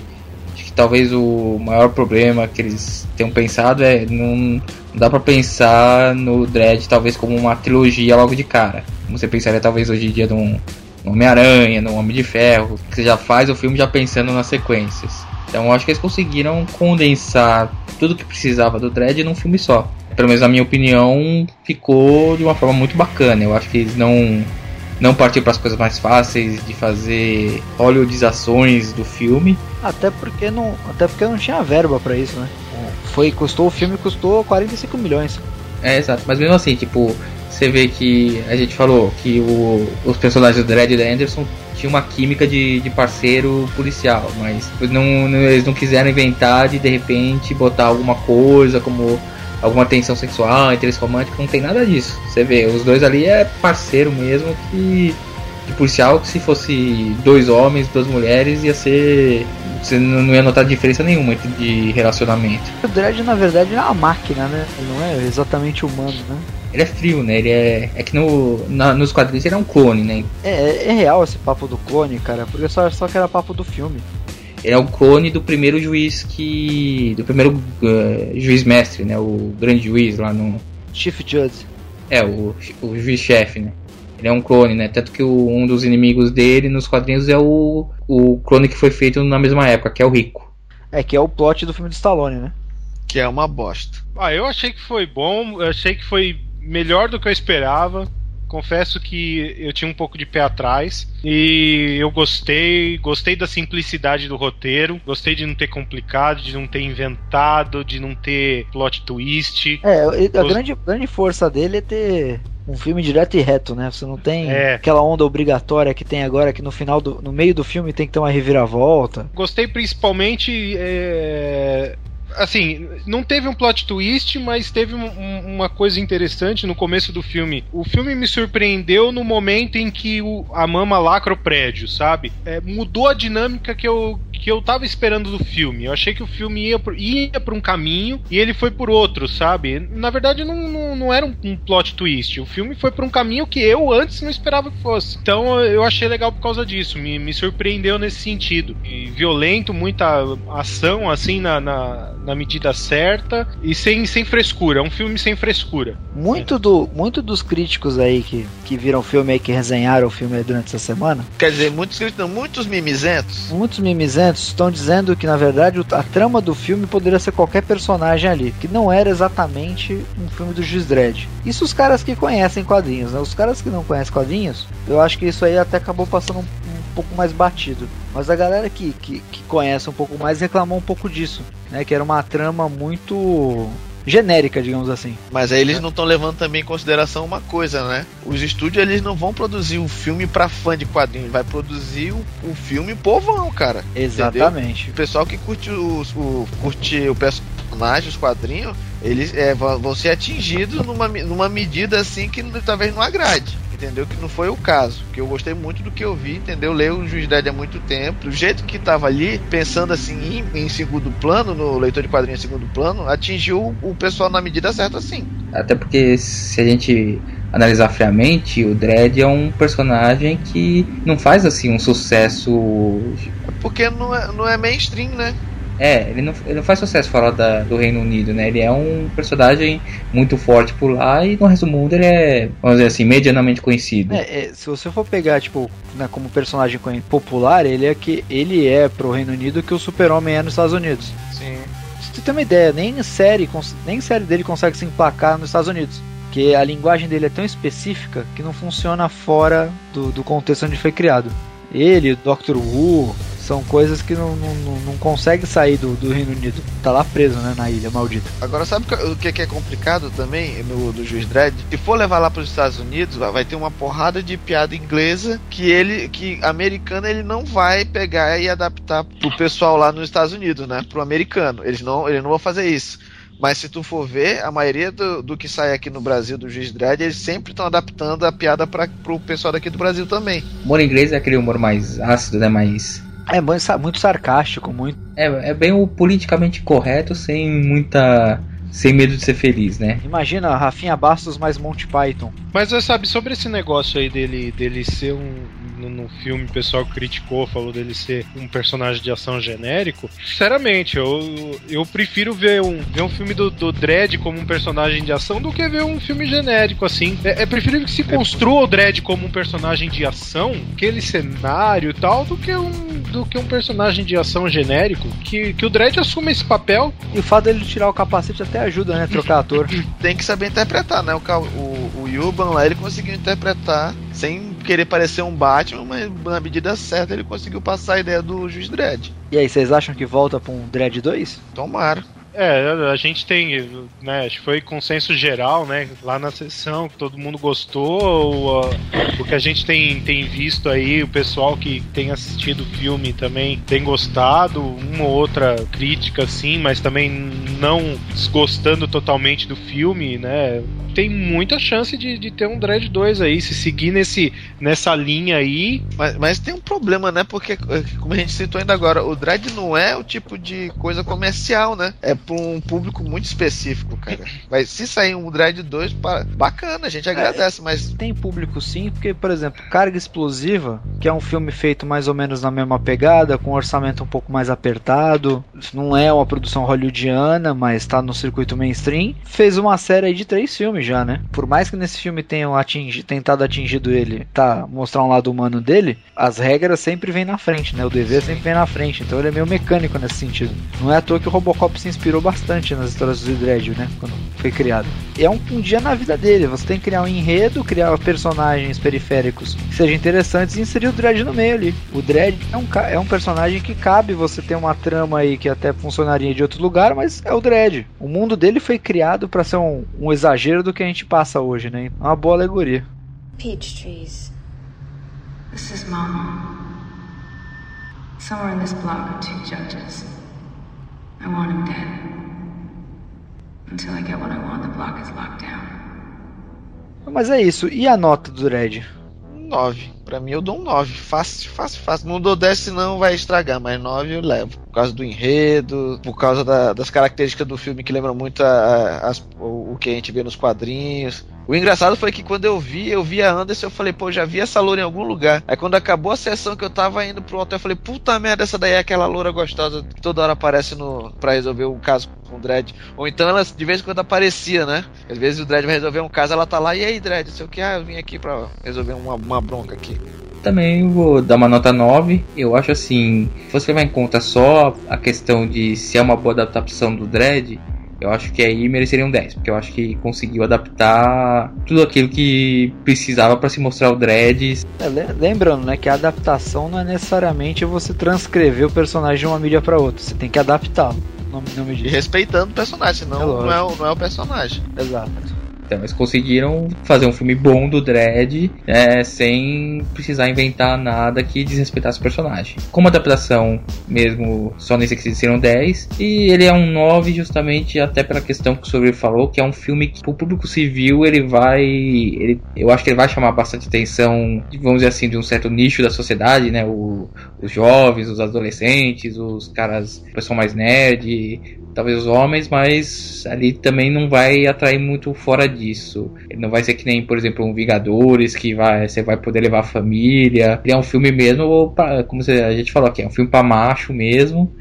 acho que talvez o maior problema que eles tenham pensado é não, não dá pra pensar no Dredd talvez como uma trilogia logo de cara. Como você pensaria talvez hoje em dia num, num Homem-Aranha, num Homem de Ferro, que você já faz o filme já pensando nas sequências. Então acho que eles conseguiram condensar tudo que precisava do Dredd num filme só. Pelo menos na minha opinião, ficou de uma forma muito bacana. Eu acho que eles não não partiram para as coisas mais fáceis de fazer hollywoodizações do filme. Até porque não, até porque não tinha verba pra isso, né? Foi, custou o filme custou 45 milhões. É, exato. Mas mesmo assim, tipo, você vê que a gente falou que o, os personagens do Dredd e da Anderson tinham uma química de, de parceiro policial, mas não, não- eles não quiseram inventar de de repente botar alguma coisa como alguma tensão sexual, interesse romântico, não tem nada disso. Você vê, os dois ali é parceiro mesmo que de policial que se fosse dois homens, duas mulheres ia ser você não ia notar diferença nenhuma de relacionamento. O Dredd, na verdade, é uma máquina, né? Ele não é exatamente humano, né? Ele é frio, né? Ele é. É que no, na- nos quadrinhos ele é um clone, né? É, é real esse papo do clone, cara, porque só, só que era papo do filme. Ele é o clone do primeiro juiz que. do primeiro eh, juiz mestre, né? O grande juiz lá no. Chief Judge. É, o, o juiz-chefe, né? Ele é um clone, né? Tanto que o- um dos inimigos dele nos quadrinhos é o, o clone que foi feito na mesma época, que é o Rico. É, que é o plot do filme do Stallone, né? Que é uma bosta. Ah, eu achei que foi bom, eu achei que foi melhor do que eu esperava. Confesso que eu tinha um pouco de pé atrás e eu gostei, gostei da simplicidade do roteiro, gostei de não ter complicado, de não ter inventado, de não ter plot twist. É, a Gost- grande, grande força dele é ter um filme direto e reto, né? Você não tem É. aquela onda obrigatória que tem agora que no final do, no meio do filme tem que ter uma reviravolta. Gostei principalmente. é, Assim, não teve um plot twist, mas teve um- um- uma coisa interessante no começo do filme. O filme me surpreendeu no momento em que o- a mama lacra o prédio, sabe? É, mudou a dinâmica que eu, que eu tava esperando do filme. Eu achei que o filme ia, por- ia por um caminho e ele foi por outro, sabe? Na verdade, não, não, não era um, um plot twist. O filme foi por um caminho que eu antes não esperava que fosse. Então eu achei legal por causa disso. Me, me surpreendeu nesse sentido. E violento, muita ação, assim, na, na, na medida certa e sem, sem frescura. É um filme sem frescura. Muito, do, muito dos críticos aí que, que viram o filme aí, que resenharam o filme aí durante essa semana, Quer dizer, muitos críticos, não, muitos mimizentos. muitos mimizentos estão dizendo que na verdade a trama do filme poderia ser qualquer personagem ali, que não era exatamente um filme do Juiz Dredd. Isso os caras que conhecem quadrinhos, né? Os caras que não conhecem quadrinhos, eu acho que isso aí até acabou passando um, um pouco mais batido. Mas a galera que, que, que conhece um pouco mais reclamou um pouco disso, né? Que era uma trama muito genérica, digamos assim. Mas aí eles não estão levando também em consideração uma coisa, né? Os estúdios eles não vão produzir um filme pra fã de quadrinhos, vai produzir um, um filme povão, cara. Exatamente. O pessoal que curte os, o, curte o personagem, os quadrinhos, eles é, vão ser atingidos numa, numa medida assim que talvez não agrade. Entendeu? Que não foi o caso. Que eu gostei muito do que eu vi, entendeu? Leio o Juiz Dredd há muito tempo. Do jeito que tava ali, pensando assim em, em segundo plano, no leitor de quadrinhos em segundo plano, atingiu o pessoal na medida certa, sim. Até porque se a gente analisar friamente, o Dredd é um personagem que não faz assim um sucesso. Porque não é, não é mainstream, né? É, ele não, ele não faz sucesso fora da- do Reino Unido, né? Ele é um personagem muito forte por lá e no resto do mundo ele é, vamos dizer assim, medianamente conhecido. É, é, se você for pegar, tipo, né, como personagem popular, ele é que ele é pro Reino Unido o que o Super-Homem é nos Estados Unidos. Sim. Se tu tem uma ideia, nem série, nem série dele consegue se emplacar nos Estados Unidos. Porque a linguagem dele é tão específica que não funciona fora do, do contexto onde foi criado. Ele, o Doctor Who, São coisas que não, não, não, consegue sair do, do Reino Unido. Tá lá preso, né, na ilha maldita. Agora, sabe o que, é complicado também no do Juiz Dredd? Se for levar lá para os Estados Unidos, vai ter uma porrada de piada inglesa que ele, que americano, ele não vai pegar e adaptar pro pessoal lá nos Estados Unidos, né? Pro americano. Eles não, eles não vão fazer isso. Mas se tu for ver, a maioria do, do que sai aqui no Brasil do Juiz Dredd, eles sempre estão adaptando a piada para pro pessoal daqui do Brasil também. O humor inglês é aquele humor mais ácido, né? Mais. É muito sarcástico, muito. É, é bem o politicamente correto, sem muita. Sem medo de ser feliz, né? Imagina Rafinha Bastos mais Monty Python. Mas você sabe, sobre esse negócio aí dele, dele ser um, no, no, filme o pessoal criticou, falou dele ser um personagem de ação genérico. Sinceramente, eu, eu prefiro ver um, ver um filme do, do Dredd como um personagem de ação do que ver um filme genérico, assim. É, é preferível que se construa o Dredd como um personagem de ação, aquele cenário e tal, do que um, do que um personagem de ação genérico. Que, que o Dredd assuma esse papel. E o fato dele tirar o capacete até ajuda, né? Trocar ator. *laughs* Tem que saber interpretar, né? O, o, o Yuban lá, ele conseguiu interpretar sem querer parecer um Batman, mas na medida certa ele conseguiu passar a ideia do Juiz Dredd. E aí, vocês acham que volta pra um Dredd 2? Tomara. É, a gente tem, né, acho que foi consenso geral, né, lá na sessão, que todo mundo gostou, o, o que a gente tem, tem visto aí, o pessoal que tem assistido o filme também tem gostado, uma ou outra crítica sim, mas também não desgostando totalmente do filme, né, tem muita chance de, de ter um Dread 2 aí, se seguir nesse, nessa linha aí. Mas, mas tem um problema, né, porque, como a gente citou ainda agora, o Dread não é o tipo de coisa comercial, né, é para um público muito específico, cara. Mas se sair um Dread 2, bacana, a gente agradece, é, mas. Tem público sim, porque, por exemplo, Carga Explosiva, que é um filme feito mais ou menos na mesma pegada, com um orçamento um pouco mais apertado, não é uma produção hollywoodiana, mas está no circuito mainstream, fez uma série de três filmes já, né? Por mais que nesse filme tenham atingi tentado atingido ele, tá, mostrar um lado humano dele, as regras sempre vêm na frente, né? O dever sempre vem na frente, então ele é meio mecânico nesse sentido. Não é à toa que o Robocop se inspirou inspirou bastante nas histórias do Dredd, né? Quando foi criado. E é um, um, dia na vida dele. Você tem que criar um enredo, criar personagens periféricos que sejam interessantes e inserir o Dredd no meio ali. O Dredd é um, é um personagem que cabe você ter uma trama aí que até funcionaria de outro lugar, mas é o Dredd. O mundo dele foi criado para ser um, um exagero do que a gente passa hoje, né? É uma boa alegoria. Peach trees. This is Mama. Somewhere in this block are two judges. I want him dead. Until I get what I want, the block is locked down. Mas é isso. E a nota do Red? 9. Pra mim eu dou um 9. Fácil, fácil, fácil. Não dou 10 senão vai estragar, mas 9 eu levo. Por causa do enredo, por causa da, das características do filme que lembram muito a, a, as, o, o que a gente vê nos quadrinhos. O engraçado foi que quando eu vi, eu vi a Anderson, eu falei, pô, já vi essa loura em algum lugar. Aí quando acabou a sessão que eu tava indo pro hotel, eu falei, puta merda, essa daí é aquela loura gostosa que toda hora aparece no para resolver um caso com o Dredd. Ou então ela de vez em quando aparecia, né? Às vezes o Dredd vai resolver um caso, ela tá lá, e aí, Dredd, sei o que, ah, eu vim aqui pra resolver uma, uma bronca aqui também vou dar uma nota 9. Eu acho assim, se você levar em conta só a questão de se é uma boa adaptação do Dredd, eu acho que aí mereceria um 10, porque eu acho que conseguiu adaptar tudo aquilo que precisava para se mostrar o Dredd. É, lembrando, né, que a adaptação não é necessariamente você transcrever o personagem de uma mídia para outra, você tem que adaptá-lo. E respeitando o personagem, senão é não, é, não é o personagem. Exato. Então eles conseguiram fazer um filme bom do Dredd é, sem precisar inventar nada que desrespeitasse o personagem. Como adaptação mesmo, só nesse que serão 10. E ele é um 9 justamente até pela questão que o senhor falou, que é um filme que o público civil ele vai. Ele, eu acho que ele vai chamar bastante atenção, vamos dizer assim, de um certo nicho da sociedade, né? O, os jovens, os adolescentes, os caras, o pessoal mais nerd, talvez os homens, mas ali também não vai atrair muito fora disso. Ele não vai ser que nem, por exemplo, um Vingadores, que vai, você vai poder levar a família. Ele é um filme mesmo, pra, como a gente falou aqui, é um filme para macho mesmo.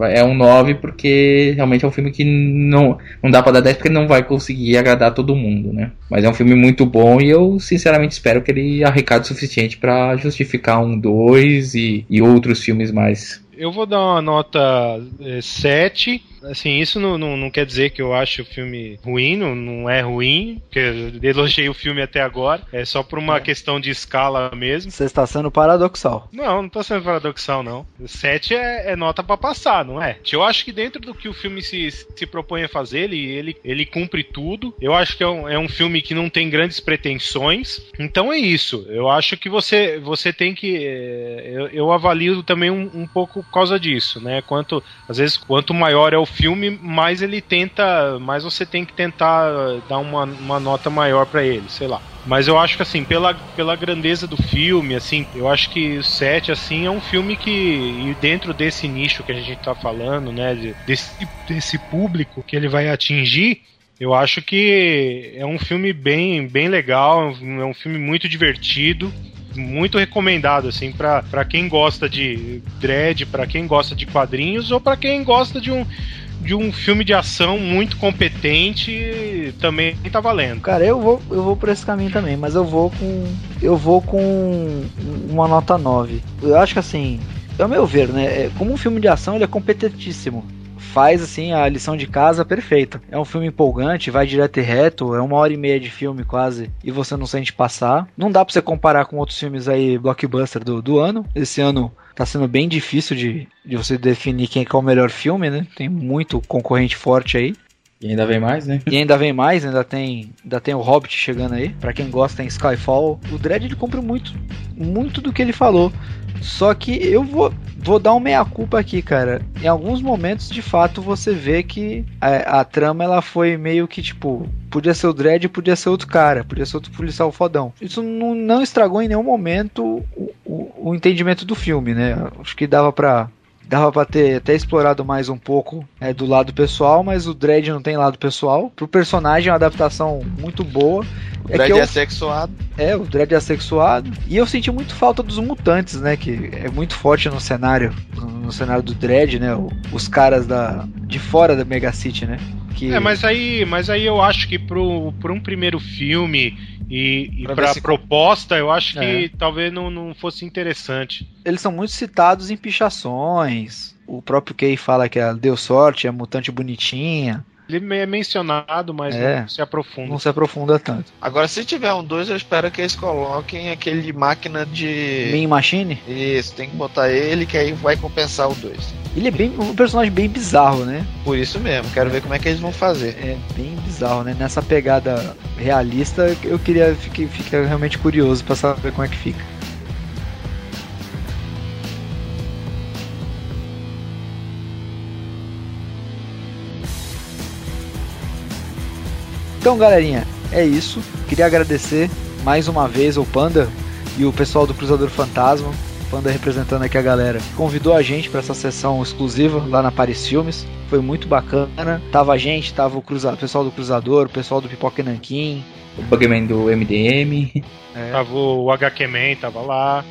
É um 9 porque realmente é um filme que não, não dá para dar 10 porque não vai conseguir agradar todo mundo, né? Mas é um filme muito bom e eu sinceramente espero que ele arrecade o suficiente para justificar um 2 e, e outros filmes mais. Eu vou dar uma nota é, 7 Assim, isso não, não, não quer dizer que eu acho o filme ruim, não, não é ruim, porque eu elogiei o filme até agora. É só por uma questão de escala mesmo. Você está sendo paradoxal. Não, não tô sendo paradoxal, não. 7 é, é nota pra passar, não é? Eu acho que dentro do que o filme se, se propõe a fazer, ele, ele, ele cumpre tudo. Eu acho que é um, é um filme que não tem grandes pretensões. Então é isso. Eu acho que você, você tem que. é, Eu, eu avalio também um, um pouco por causa disso, né? Quanto, às vezes, quanto maior é o filme, mais ele tenta. Mais você tem que tentar dar uma, uma nota maior pra ele, sei lá. Mas eu acho que assim, pela, pela grandeza do filme, assim, eu acho que o 7, assim, é um filme que, e dentro desse nicho que a gente tá falando, né, de- desse, desse público que ele vai atingir, eu acho que é um filme bem, bem legal, é um filme muito divertido, muito recomendado, assim, pra quem gosta de dread, pra quem gosta de quadrinhos, ou pra quem gosta de um, de um filme de ação muito competente, também tá valendo. Cara, eu vou, eu vou por esse caminho também, mas eu vou com. Eu vou com uma nota 9. Eu acho que assim, ao meu ver, né? é- Como um filme de ação, ele é competentíssimo. Faz assim a lição de casa perfeita. É um filme empolgante, vai direto e reto, é uma hora e meia de filme quase, e você não sente passar. Não dá pra você comparar com outros filmes aí, blockbuster do, do ano. Esse ano tá sendo bem difícil de, de você definir quem é, o melhor filme, né? Tem muito concorrente forte aí. E ainda vem mais, né? E ainda vem mais, ainda tem, ainda tem o Hobbit chegando aí. Pra quem gosta tem Skyfall. O Dredd ele cumpre muito, muito do que ele falou. Só que eu vou, vou dar um meia culpa aqui, cara. Em alguns momentos, de fato, você vê que a, a trama ela foi meio que tipo, podia ser o Dredd, podia ser outro cara, podia ser outro policial fodão. Isso não, não estragou em nenhum momento o, o, o entendimento do filme, né? Acho que dava pra dava pra ter até explorado mais um pouco é, do lado pessoal, mas o Dredd não tem lado pessoal. Pro personagem é uma adaptação muito boa. O É Dredd que é, eu- sexuado. É, o Dredd é assexuado. E eu senti muito falta dos mutantes, né? Que é muito forte no cenário, no, cenário do Dredd, né? os caras da de fora da Mega City, né? Que É, mas aí, mas aí eu acho que pro, pro um primeiro filme e, e ver se- proposta, eu acho que É. talvez não, não fosse interessante. eles são muito citados em pichações. O próprio Kay fala que ela deu sorte, é mutante bonitinha. Ele é mencionado, mas É. não se aprofunda. Não se aprofunda tanto. Agora, se tiver um 2, eu espero que eles coloquem aquele máquina de. Mean Machine, Isso, tem que botar ele, que aí vai compensar o 2. ele é bem um personagem bem bizarro, né? Por isso mesmo, quero ver como é que eles vão fazer. É bem bizarro, né? Nessa pegada realista, eu queria fiquei realmente curioso pra saber como é que fica. Então, galerinha, é isso. Queria agradecer mais uma vez ao Panda e o pessoal do Cruzador Fantasma. Panda representando aqui a galera. Convidou a gente para essa sessão exclusiva lá na Paris Filmes. Foi muito bacana. Tava a gente, tava o cruza... pessoal do Cruzador, o pessoal do Pipoca Nanquim. O Bugman do MDM. É, Tava o HQ Man, tava lá.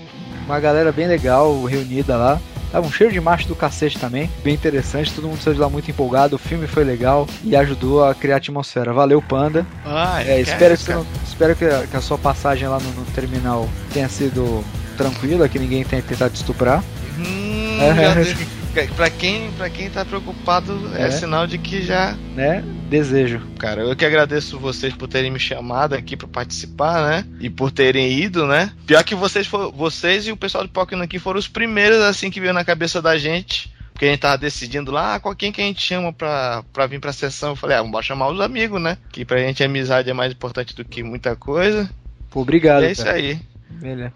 uma galera bem legal reunida lá. Tava um cheiro de macho do cacete também, bem interessante, todo mundo saiu de lá muito empolgado, o filme foi legal e ajudou a criar a atmosfera. Valeu, Panda. Ah, É, espero que, não- espero que a, que a sua passagem lá no, no terminal tenha sido tranquila, que ninguém tenha tentado te estuprar. Hum, É. pra, quem, pra quem tá preocupado, é. É. sinal de que já. Né? Desejo. Cara, eu que agradeço vocês por terem me chamado aqui pra participar, né? E por terem ido, né? Pior que vocês, for, vocês e o pessoal do Pokémon aqui foram os primeiros, assim, que veio na cabeça da gente. Porque a gente tava decidindo lá, ah, qual quem que a gente chama pra, pra vir pra sessão. Eu falei, ah, vamos chamar os amigos, né? Que pra gente a amizade é mais importante do que muita coisa. Pô, obrigado. e é isso cara. aí. Melhor,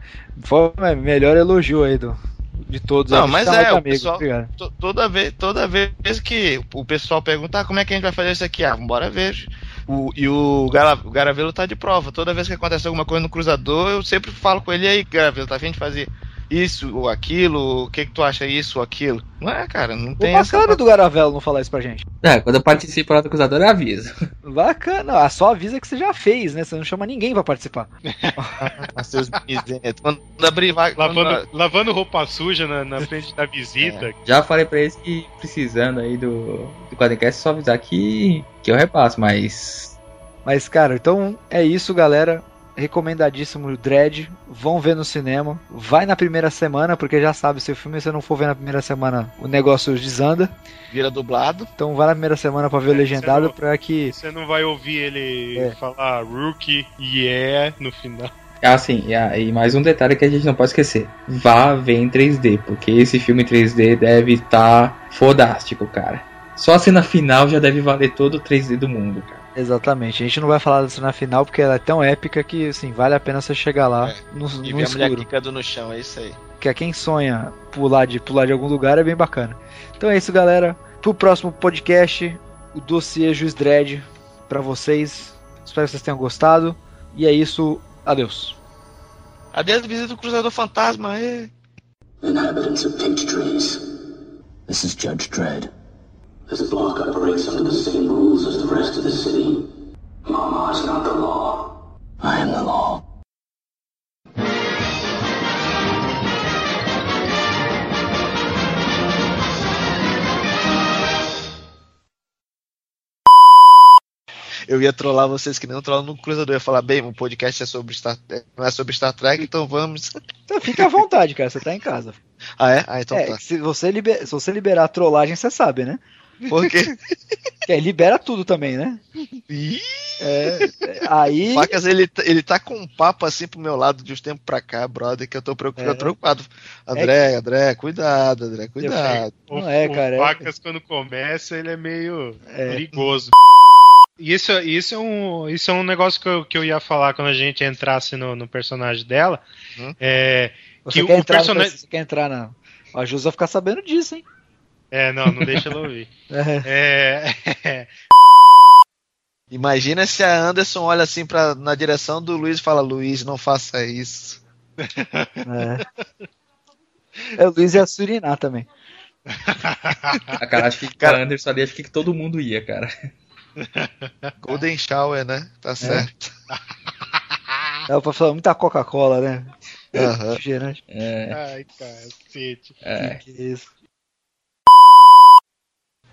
melhor elogio aí do, de todos. Não, mas é, de o pessoal- Toda vez, toda vez que o pessoal pergunta ah, como é que a gente vai fazer isso aqui, ah, bora ver. O, e o, Gara, o Garavelo tá de prova. Toda vez que acontece alguma coisa no cruzador, eu sempre falo com ele, e aí, Garavelo, tá a gente fazer isso ou aquilo, o que que tu acha isso ou aquilo? Não é, cara, não tem essa. bacana do Garavelo não falar isso pra gente. É, quando eu participo lá do Cruzador, eu aviso. *laughs* Bacana, ah, só avisa que você já fez, né? Você não chama ninguém pra participar. *laughs* Seus miseráveis. Quando abrir vaga. quando- Lavando, lavando roupa suja na, na frente da visita. Já falei pra eles que precisando aí do, do Quadrincast, é só avisar que, que eu repasso, mas. Mas, cara, então é isso, galera. Recomendadíssimo o Dread. Vão ver no cinema. Vai na primeira semana, porque já sabe, se o filme você não for ver na primeira semana, o negócio desanda. Vira dublado. Então vai na primeira semana pra ver o É, legendado você não- pra que. Você não vai ouvir ele É. falar rookie, yeah, no final. Ah, sim, e, ah, e mais um detalhe que a gente não pode esquecer. Vá ver em 3D, porque esse filme em 3D deve estar fodástico, cara. Só a cena final já deve valer todo o 3D do mundo, cara. Exatamente. A gente não vai falar disso na final, porque ela é tão épica que, assim, vale a pena você chegar lá É. no, E no ver a mulher escuro. quicando no chão, é isso aí. Que é quem sonha pular de, pular de algum lugar é bem bacana. Então é isso, galera. Pro próximo podcast, o dossiê Juiz Dredd pra vocês. Espero que vocês tenham gostado. E é isso. Adeus. Adeus, visita do Cruzador Fantasma. É. Inhabitants of Peach Trees. This is Judge Dredd. This block operates under the same rules as the rest of the city. Mama is not the law. I am the law. Eu ia trollar vocês que nem eu trollo no Cruzador. Eu ia falar, bem, o podcast é sobre Star não é sobre Star Trek, então vamos. Então fica à vontade, cara. Você tá em casa. Ah, é? Ah, então é, tá. se você, liber- se você liberar a trollagem, você sabe, né? Por quê? *laughs* É, libera tudo também, né? É, é, aí. Facas, ele, tá- ele tá com um papo assim pro meu lado de uns tempos pra cá, brother, que eu tô preocupado. É. preocupado. André, André, cuidado, André, cuidado. O, Não é, o cara, é- Vacas, quando começa, ele é meio É. perigoso. E Isso, isso, é um, isso é um negócio que eu, que eu ia falar quando a gente entrasse no, no personagem dela. Hum. É, Você que quer, o entrar, personagem- você quer entrar na. A Jus vai ficar sabendo disso, hein? É, não, não deixa ela ouvir. *laughs* É. É, *laughs* Imagina se a Anderson olha assim pra, na direção do Luiz e fala: Luiz, não faça isso. É. *laughs* É, o Luiz ia surinar também. Ah, cara, acho que Cara- cara, Anderson ali, acho que todo mundo ia, cara. Golden Shower, né? Tá certo. Dá pra falar muita Coca-Cola, né? Aham. Refrigerante. É, ai, cacete. é. Que isso.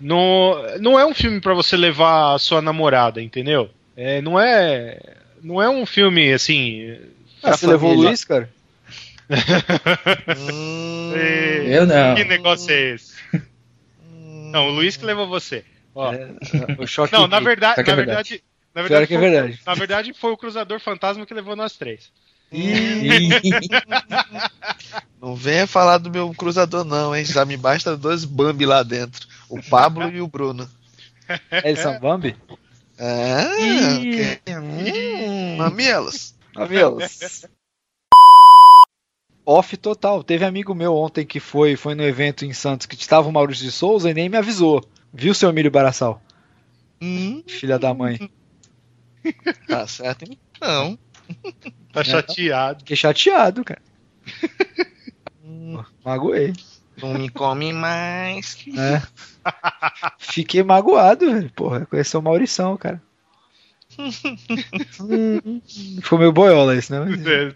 Não, não é um filme pra você levar a sua namorada, entendeu? É, não é. Não é um filme assim. Ah, você levou o família. Luiz, cara? Hum, é, Eu não. Que negócio é esse? Não, o Luiz que levou você. Ó, É, o choque. não, na de- verdade, na é verdade, na verdade, que é foi, verdade. na verdade foi o Cruzador Fantasma que levou nós três. Não venha falar do meu cruzador, não, hein? Já me basta dois Bambi lá dentro: o Pablo e o Bruno. Eles são Bambi? Ah, Ih. ok. Hum, mamilos. Mamilos. Off total. Teve amigo meu ontem que foi, foi no evento em Santos que estava o Maurício de Souza e nem me avisou. Viu, seu Emílio Baraçal? Hum, Filha da mãe. tá certo. Não. Tá chateado. Fiquei chateado, cara. Magoei. Não me come mais. né? *laughs* Fiquei magoado, velho. Porra, conheceu o Maurição, cara. Hum, *laughs* Foi meio boiola isso, né? Mas- É,